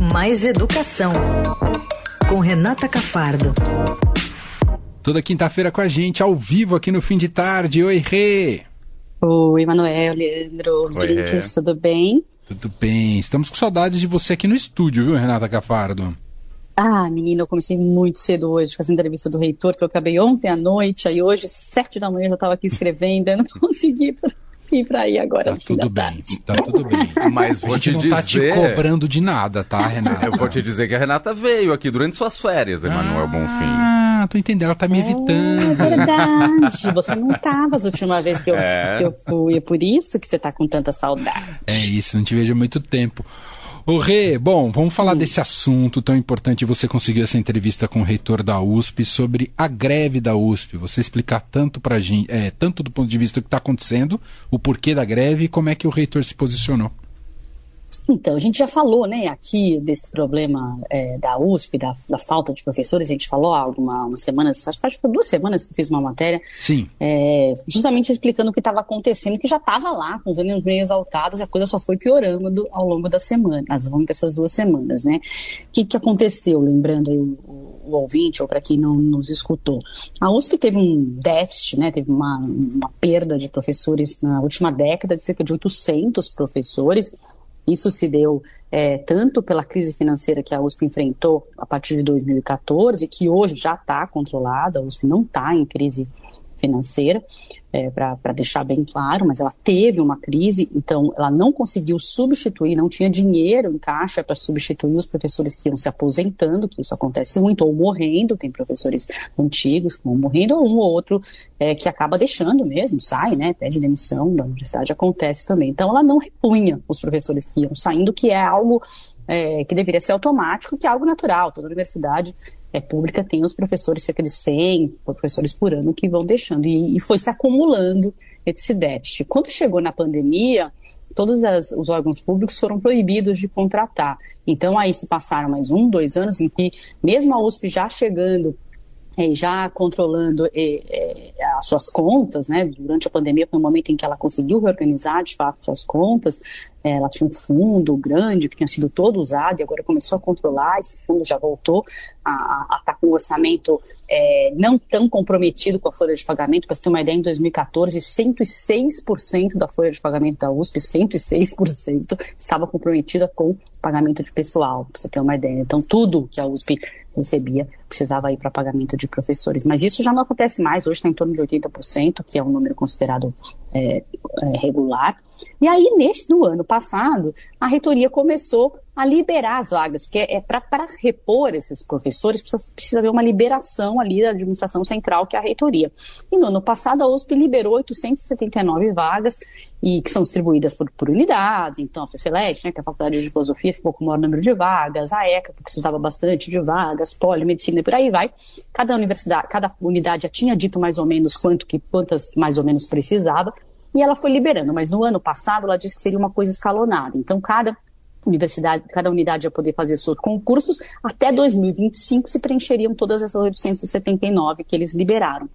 Mais Educação, com Renata Cafardo. Toda quinta-feira com a gente, ao vivo aqui no fim de tarde. Oi, Rê! Oi, Manuel, Leandro, Oi, tudo bem? Tudo bem. Estamos com saudades de você aqui no estúdio, viu, Renata Cafardo? Ah, menina, eu comecei muito cedo hoje com essa entrevista do reitor, que eu acabei ontem à noite, aí hoje, sete da manhã, eu já estava aqui escrevendo, eu não consegui ir para aí agora. Tá tudo bem, tá tudo bem. Mas vou te não dizer... tá te cobrando de nada, tá, Renata? Eu vou te dizer que a Renata veio aqui durante suas férias, Emanuel ah, Bonfim. Ah, tô entendendo, ela tá me evitando. É verdade, você não tava as últimas vezes que eu, é. que eu fui, é por isso que você tá com tanta saudade. É isso, não te vejo há muito tempo. O Rê, bom, vamos falar Sim. desse assunto tão importante. Você conseguiu essa entrevista com o reitor da USP sobre a greve da USP. Você explicar tanto para gente, é, tanto do ponto de vista do que está acontecendo, o porquê da greve e como é que o reitor se posicionou. Então, a gente já falou, né, aqui desse problema é, da USP, da, da, falta de professores, a gente falou há algumas semanas, acho que foi duas semanas que eu fiz uma matéria, Sim. É, justamente explicando o que estava acontecendo, que já estava lá, com os ânimos meio exaltados, e a coisa só foi piorando do, ao longo da semana, ao longo dessas duas semanas, né. O que, que aconteceu, lembrando aí o, o, o ouvinte, ou para quem não nos escutou? A USP teve um déficit, né, teve uma, uma perda de professores na última década, de cerca de 800 professores, isso se deu é, tanto pela crise financeira que a USP enfrentou a partir de 2014, que hoje já está controlada, a USP não está em crise financeira, é, para deixar bem claro, mas ela teve uma crise, então ela não conseguiu substituir, não tinha dinheiro em caixa para substituir os professores que iam se aposentando, que isso acontece muito, ou morrendo, tem professores antigos que vão morrendo, ou um ou outro é, que acaba deixando mesmo, sai, né, pede demissão da universidade, acontece também. Então ela não repunha os professores que iam saindo, que é algo é, que deveria ser automático, que é algo natural, toda universidade é, pública tem os professores, cerca de 100 professores por ano, que vão deixando, e, e foi se acumulando esse déficit. Quando chegou na pandemia, todos as, os órgãos públicos foram proibidos de contratar. Então, aí se passaram mais um, dois anos em que, mesmo a USP já chegando é, já controlando é, é, as suas contas, né? Durante a pandemia foi um momento em que ela conseguiu reorganizar de fato suas contas. Ela tinha um fundo grande que tinha sido todo usado e agora começou a controlar. Esse fundo já voltou a estar tá com um orçamento é, não tão comprometido com a folha de pagamento. Para você ter uma ideia, em 2014, 106% da folha de pagamento da USP, 106% estava comprometida com pagamento de pessoal, para você ter uma ideia. Então, tudo que a USP recebia precisava ir para pagamento de professores. Mas isso já não acontece mais, hoje está em torno de 80%, que é um número considerado é, é, regular. E aí, neste do ano passado, a reitoria começou a liberar as vagas, porque é para repor esses professores precisa, precisa haver uma liberação ali da administração central, que é a reitoria. E no ano passado a USP liberou 879 vagas, e que são distribuídas por, por unidades, então a FEFELET, né, que é a Faculdade de Filosofia, ficou com o maior número de vagas, a ECA, que precisava bastante de vagas, Polimedicina e por aí vai. Cada universidade, cada unidade já tinha dito mais ou menos quanto que, quantas mais ou menos precisava, e ela foi liberando, mas no ano passado ela disse que seria uma coisa escalonada. Então, cada universidade, cada unidade ia poder fazer seus concursos, até 2025 se preencheriam todas essas 879 que eles liberaram.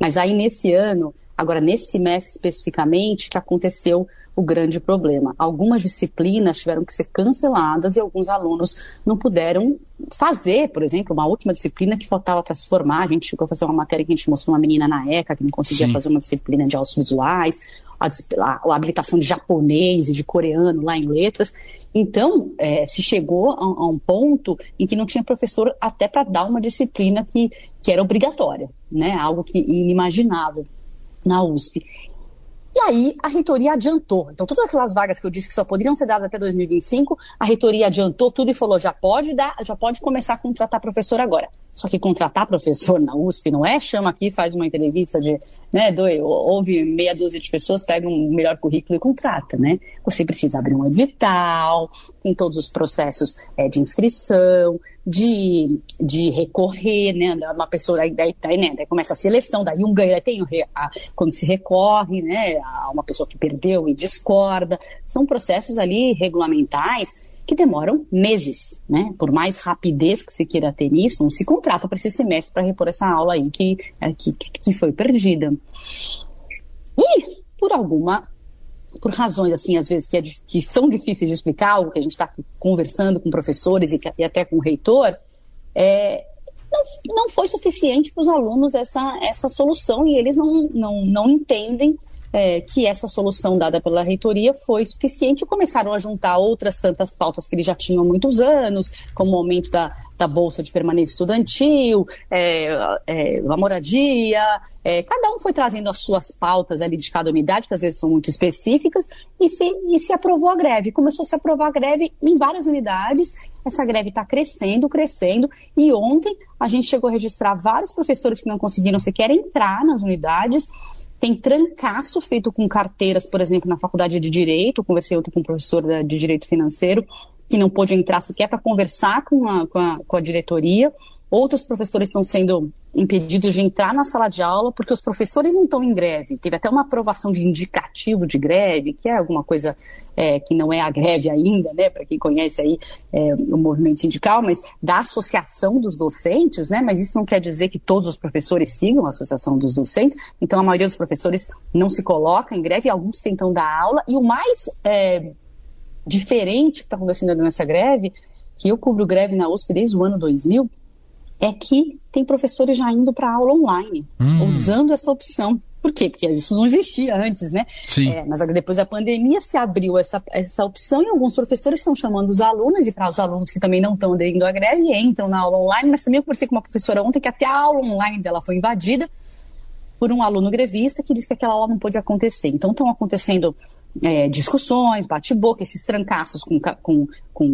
Mas aí, nesse ano, agora nesse semestre especificamente, que aconteceu o grande problema. Algumas disciplinas tiveram que ser canceladas e alguns alunos não puderam fazer, por exemplo, uma última disciplina que faltava para se formar. A gente chegou a fazer uma matéria que a gente mostrou uma menina na ECA que não conseguia Sim. fazer uma disciplina de audiovisuais, a, a, a, habilitação de japonês e de coreano lá em letras. Então, é, se chegou a, a, um ponto em que não tinha professor até para dar uma disciplina que, que era obrigatória, né? Algo que inimaginável na USP. E aí a reitoria adiantou. Então, todas aquelas vagas que eu disse que só poderiam ser dadas até 2025, a reitoria adiantou tudo e falou: já pode dar, já pode começar a contratar professor agora. Só que contratar professor na USP não é chama aqui, faz uma entrevista de, né, dois, ouve meia dúzia de pessoas, pega um melhor currículo e contrata, né? Você precisa abrir um edital, tem todos os processos é, de inscrição, de, de recorrer, né? Uma pessoa, daí, daí, daí, né, daí começa a seleção, daí um ganha, tem a, quando se recorre, né, a uma pessoa que perdeu e discorda. São processos ali regulamentais que demoram meses, né? Por mais rapidez que se queira ter nisso, não se contrata para esse semestre para repor essa aula aí que, é, que, que foi perdida. E, por alguma por razões, assim, às vezes, que, é, que são difíceis de explicar, o que a gente está conversando com professores e, e, até com o reitor, é, não, não foi suficiente para os alunos essa, essa solução e eles não, não, não entendem é, que essa solução dada pela reitoria foi suficiente e começaram a juntar outras tantas pautas que eles já tinham há muitos anos, como o aumento da, da bolsa de permanência estudantil, é, é, a moradia, é, cada um foi trazendo as suas pautas ali de cada unidade, que às vezes são muito específicas, e se, e se aprovou a greve. Começou a se aprovar a greve em várias unidades, essa greve está crescendo, crescendo, e ontem a gente chegou a registrar vários professores que não conseguiram sequer entrar nas unidades, tem trancaço feito com carteiras, por exemplo, na faculdade de Direito. Eu conversei ontem com um professor de Direito Financeiro que não pôde entrar sequer para conversar com a, com, a, com a diretoria. Outros professores estão sendo impedidos de entrar na sala de aula porque os professores não estão em greve. Teve até uma aprovação de indicativo de greve, que é alguma coisa é, que não é a greve ainda, né? Para quem conhece aí é, o movimento sindical, mas da associação dos docentes, né? Mas isso não quer dizer que todos os professores sigam a associação dos docentes. Então a maioria dos professores não se coloca em greve, alguns tentam dar aula. E o mais é, diferente que está acontecendo nessa greve, que eu cubro greve na USP desde o ano 2000 é que tem professores já indo para aula online, hum. usando essa opção. Por quê? Porque isso não existia antes, né? Sim. É, mas depois da pandemia se abriu essa, essa opção e alguns professores estão chamando os alunos, e para os alunos que também não estão aderindo à greve, entram na aula online, mas também eu conversei com uma professora ontem que até a aula online dela foi invadida por um aluno grevista que disse que aquela aula não pôde acontecer. Então estão acontecendo é, discussões, bate-boca, esses trancaços com, com, com,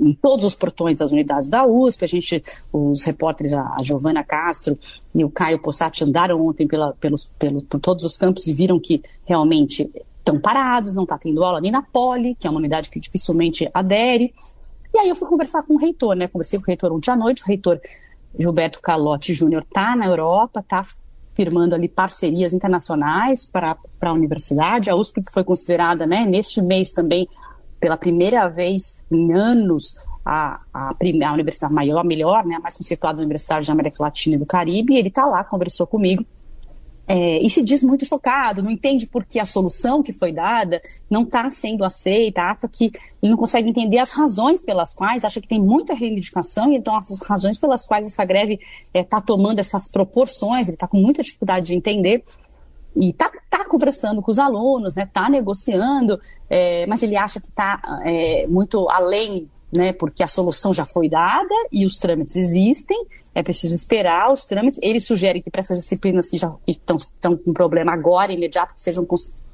em todos os portões das unidades da USP. A gente, os repórteres, a, a Giovana Castro e o Caio Possati andaram ontem pela, pelos, pelo, por todos os campos e viram que realmente estão parados, não está tendo aula nem na Poli, que é uma unidade que dificilmente adere. E aí eu fui conversar com o reitor, né? Conversei com o reitor ontem à noite, o reitor Gilberto Calotti Júnior está na Europa, está firmando ali parcerias internacionais para a universidade. A USP foi considerada, né, neste mês também, pela primeira vez em anos, a, a, a universidade maior, melhor, né, a mais conceituada universidade da América Latina e do Caribe. Ele está lá, conversou comigo é, e se diz muito chocado, não entende por que a solução que foi dada não está sendo aceita, acha que ele não consegue entender as razões pelas quais, acha que tem muita reivindicação, e então essas razões pelas quais essa greve está é, tomando essas proporções, ele está com muita dificuldade de entender. E está tá conversando com os alunos, né, está negociando, é, mas ele acha que está é, muito além, né, porque a solução já foi dada e os trâmites existem, é preciso esperar os trâmites. Ele sugere que para essas disciplinas que já estão, estão com problema agora, imediato, que sejam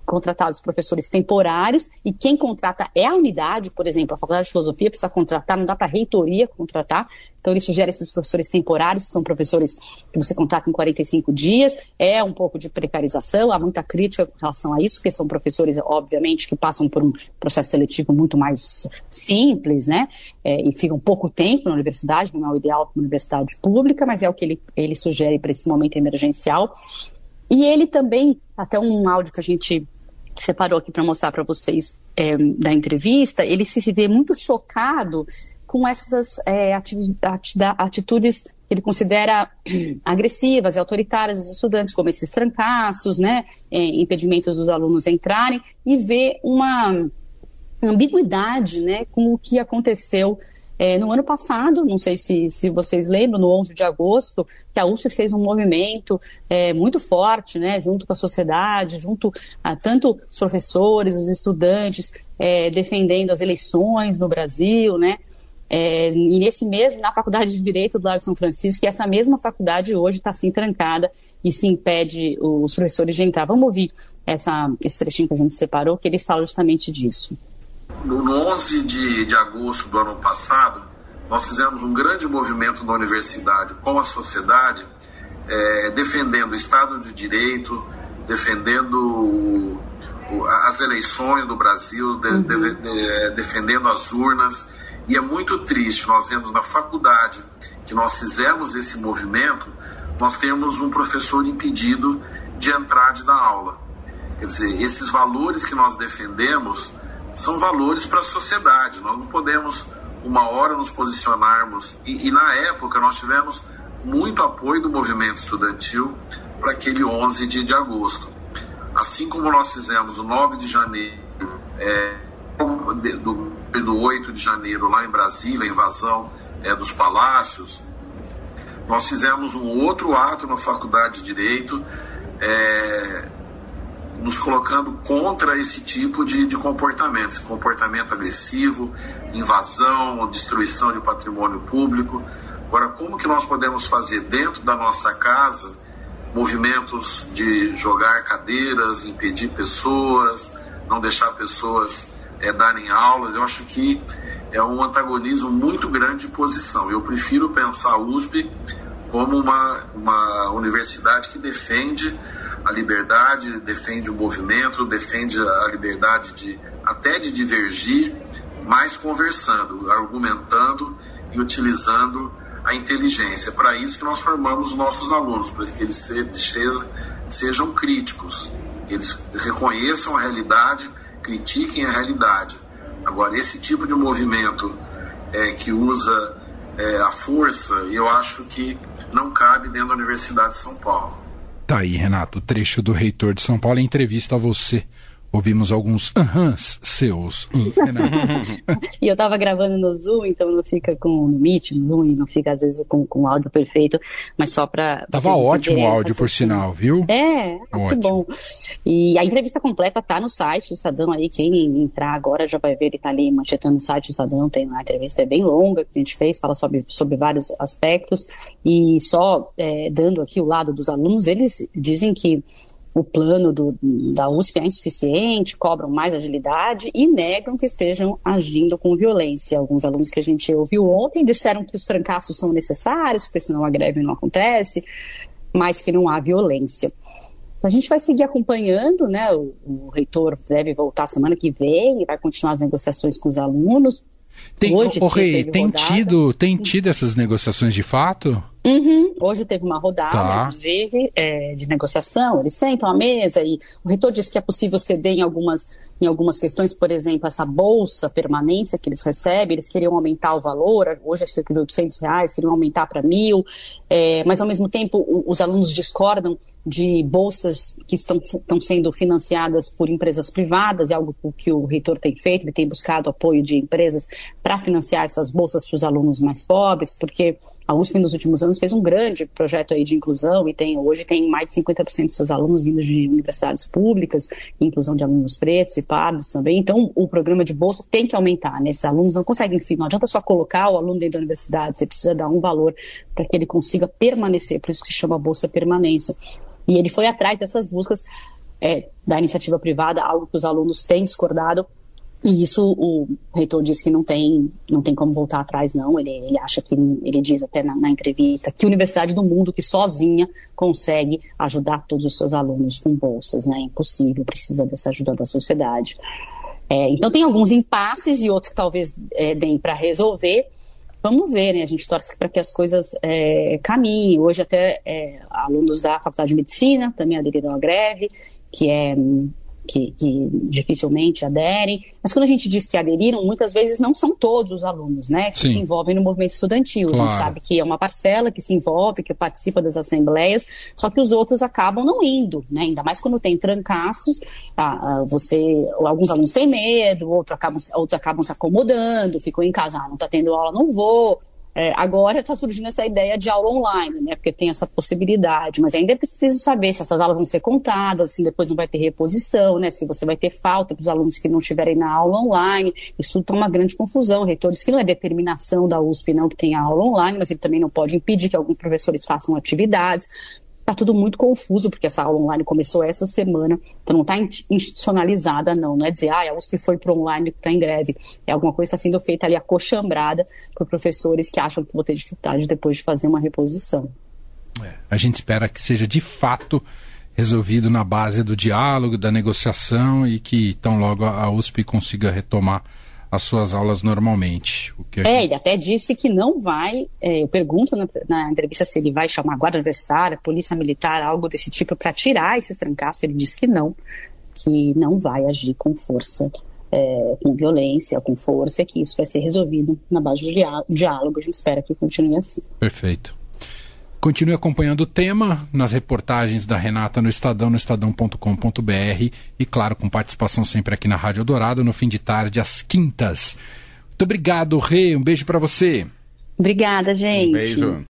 contratados professores temporários e quem contrata é a unidade, por exemplo, a Faculdade de Filosofia precisa contratar, não dá para a reitoria contratar, então ele sugere esses professores temporários, que são professores que você contrata em 45 dias, é um pouco de precarização, há muita crítica com relação a isso, porque são professores, obviamente, que passam por um processo seletivo muito mais simples, né, é, e ficam pouco tempo na universidade, não é o ideal para uma universidade pública, mas é o que ele, ele sugere para esse momento emergencial. E ele também, até um áudio que a gente separou aqui para mostrar para vocês é, da entrevista, ele se vê muito chocado com essas é, atitudes que ele considera agressivas e autoritárias dos estudantes, como esses trancaços, né, é, impedimentos dos alunos entrarem, e vê uma ambiguidade né, com o que aconteceu é, no ano passado, não sei se, se vocês lembram, no 11 de agosto, que a USP fez um movimento é, muito forte, né, junto com a sociedade, junto a tanto os professores, os estudantes, é, defendendo as eleições no Brasil, né, é, e nesse mês, na Faculdade de Direito do Lago São Francisco, que essa mesma faculdade hoje está assim trancada e se impede os professores de entrar. Vamos ouvir essa, esse trechinho que a gente separou, que ele fala justamente disso no 11 de, de agosto do ano passado, nós fizemos um grande movimento na universidade com a sociedade, é, defendendo o Estado de Direito, defendendo o, o, as eleições do Brasil, de, uhum. de, de, defendendo as urnas. E é muito triste, nós vemos na faculdade que nós fizemos esse movimento, nós temos um professor impedido de entrar de dar aula. Quer dizer, esses valores que nós defendemos são valores para a sociedade. Nós não podemos, uma hora, nos posicionarmos. E, e, na época, nós tivemos muito apoio do movimento estudantil para aquele 11 de, de agosto. assim como nós fizemos o 9 de janeiro, é, do, do 8 de janeiro lá em Brasília, a invasão é, dos palácios, nós fizemos um outro ato na Faculdade de Direito, é, nos colocando contra esse tipo de, de comportamento, esse comportamento agressivo, invasão, destruição de patrimônio público. Agora, como que nós podemos fazer dentro da nossa casa movimentos de jogar cadeiras, impedir pessoas, não deixar pessoas é, darem aulas? Eu acho que é um antagonismo muito grande de posição. Eu prefiro pensar a USP como uma, uma universidade que defende a liberdade, defende o movimento, defende a liberdade de até de divergir, mas conversando, argumentando e utilizando a inteligência. É para isso que nós formamos os nossos alunos, para que eles sejam, sejam críticos, que eles reconheçam a realidade, critiquem a realidade. Agora, esse tipo de movimento é, que usa é, a força, eu acho que não cabe dentro da Universidade de São Paulo. Tá aí, Renato, trecho do reitor de São Paulo em entrevista a você. Ouvimos alguns ahãs seus. e eu estava gravando no Zoom, então não fica com no Meet, no Zoom, não fica às vezes com, com o áudio perfeito, mas só para. Tava ótimo o áudio, por sinal, viu? É, muito bom. E a entrevista completa tá no site do Estadão aí, quem entrar agora já vai ver, ele tá ali manchetando o site do Estadão, tem lá a entrevista, é bem longa que a gente fez, fala sobre, sobre vários aspectos, e só é, dando aqui o lado dos alunos, eles dizem que o plano do, da USP é insuficiente, cobram mais agilidade e negam que estejam agindo com violência. Alguns alunos que a gente ouviu ontem disseram que os trancaços são necessários, porque senão a greve não acontece, mas que não há violência. A gente vai seguir acompanhando, né? O, o reitor deve voltar semana que vem e vai continuar as negociações com os alunos. Tem, Hoje, o, Rei, tem tido, tem tido essas negociações de fato? Uhum. Hoje teve uma rodada, tá. inclusive, é, de negociação. Eles sentam à mesa e o reitor disse que é possível ceder em algumas, em algumas questões, por exemplo, essa bolsa permanência que eles recebem. Eles queriam aumentar o valor, hoje é cerca de 800 reais, queriam aumentar para mil, é, mas ao mesmo tempo os alunos discordam de bolsas que estão, estão sendo financiadas por empresas privadas, é algo que o reitor tem feito, ele tem buscado apoio de empresas para financiar essas bolsas para os alunos mais pobres, porque a USP nos últimos anos fez um grande projeto aí de inclusão e tem hoje tem mais de 50% dos seus alunos vindos de universidades públicas, inclusão de alunos pretos e pardos também. Então, o programa de bolsa tem que aumentar, né? Esses alunos não conseguem, enfim, não adianta só colocar o aluno dentro da universidade, você precisa dar um valor para que ele consiga permanecer, por isso que se chama bolsa permanência. E ele foi atrás dessas buscas é, da iniciativa privada, algo que os alunos têm discordado, e isso o reitor diz que não tem, não tem como voltar atrás, não. Ele, ele acha que, ele diz até na, na, entrevista, que universidade do mundo que sozinha consegue ajudar todos os seus alunos com bolsas, né? É impossível, precisa dessa ajuda da sociedade. É, então tem alguns impasses e outros que talvez é, deem para resolver. Vamos ver, né? A gente torce para que as coisas é, caminhem. Hoje até é, alunos da Faculdade de Medicina também aderiram à greve, que é que, que, dificilmente aderem, mas quando a gente diz que aderiram, muitas vezes não são todos os alunos, né, que Sim. se envolvem no movimento estudantil. Claro. A gente sabe que é uma parcela que se envolve, que participa das assembleias, só que os outros acabam não indo, né, ainda mais quando tem trancaços, ah, você, alguns alunos têm medo, outros acabam, outros acabam se acomodando, ficam em casa, ah, não está tendo aula, não vou, é, agora está surgindo essa ideia de aula online, né? Porque tem essa possibilidade, mas ainda é preciso saber se essas aulas vão ser contadas, se depois não vai ter reposição, né? Se você vai ter falta para os alunos que não estiverem na aula online. Isso está uma grande confusão. O reitor diz que não é determinação da USP, não, que tenha aula online, mas ele também não pode impedir que alguns professores façam atividades. Está tudo muito confuso, porque essa aula online começou essa semana, então não está institucionalizada, não. Não é dizer, ah, a USP foi para online que está em greve. É alguma coisa está sendo feita ali acochambrada por professores que acham que vão ter dificuldade depois de fazer uma reposição. É, a gente espera que seja de fato resolvido na base do diálogo, da negociação e que tão logo a USP consiga retomar as suas aulas normalmente. É, gente... ele até disse que não vai. É, eu pergunto na, na, entrevista se ele vai chamar a guarda universitária, polícia militar, algo desse tipo para tirar esses trancaços. Ele disse que não, que não vai agir com força, é, com violência, com força, que isso vai ser resolvido na base do diálogo. A gente espera que continue assim. Perfeito. Continue acompanhando o tema nas reportagens da Renata no Estadão, no estadão.com.br e, claro, com participação sempre aqui na Rádio Dourado, no fim de tarde, às quintas. Muito obrigado, Rê. Um beijo para você. Obrigada, gente. Um beijo.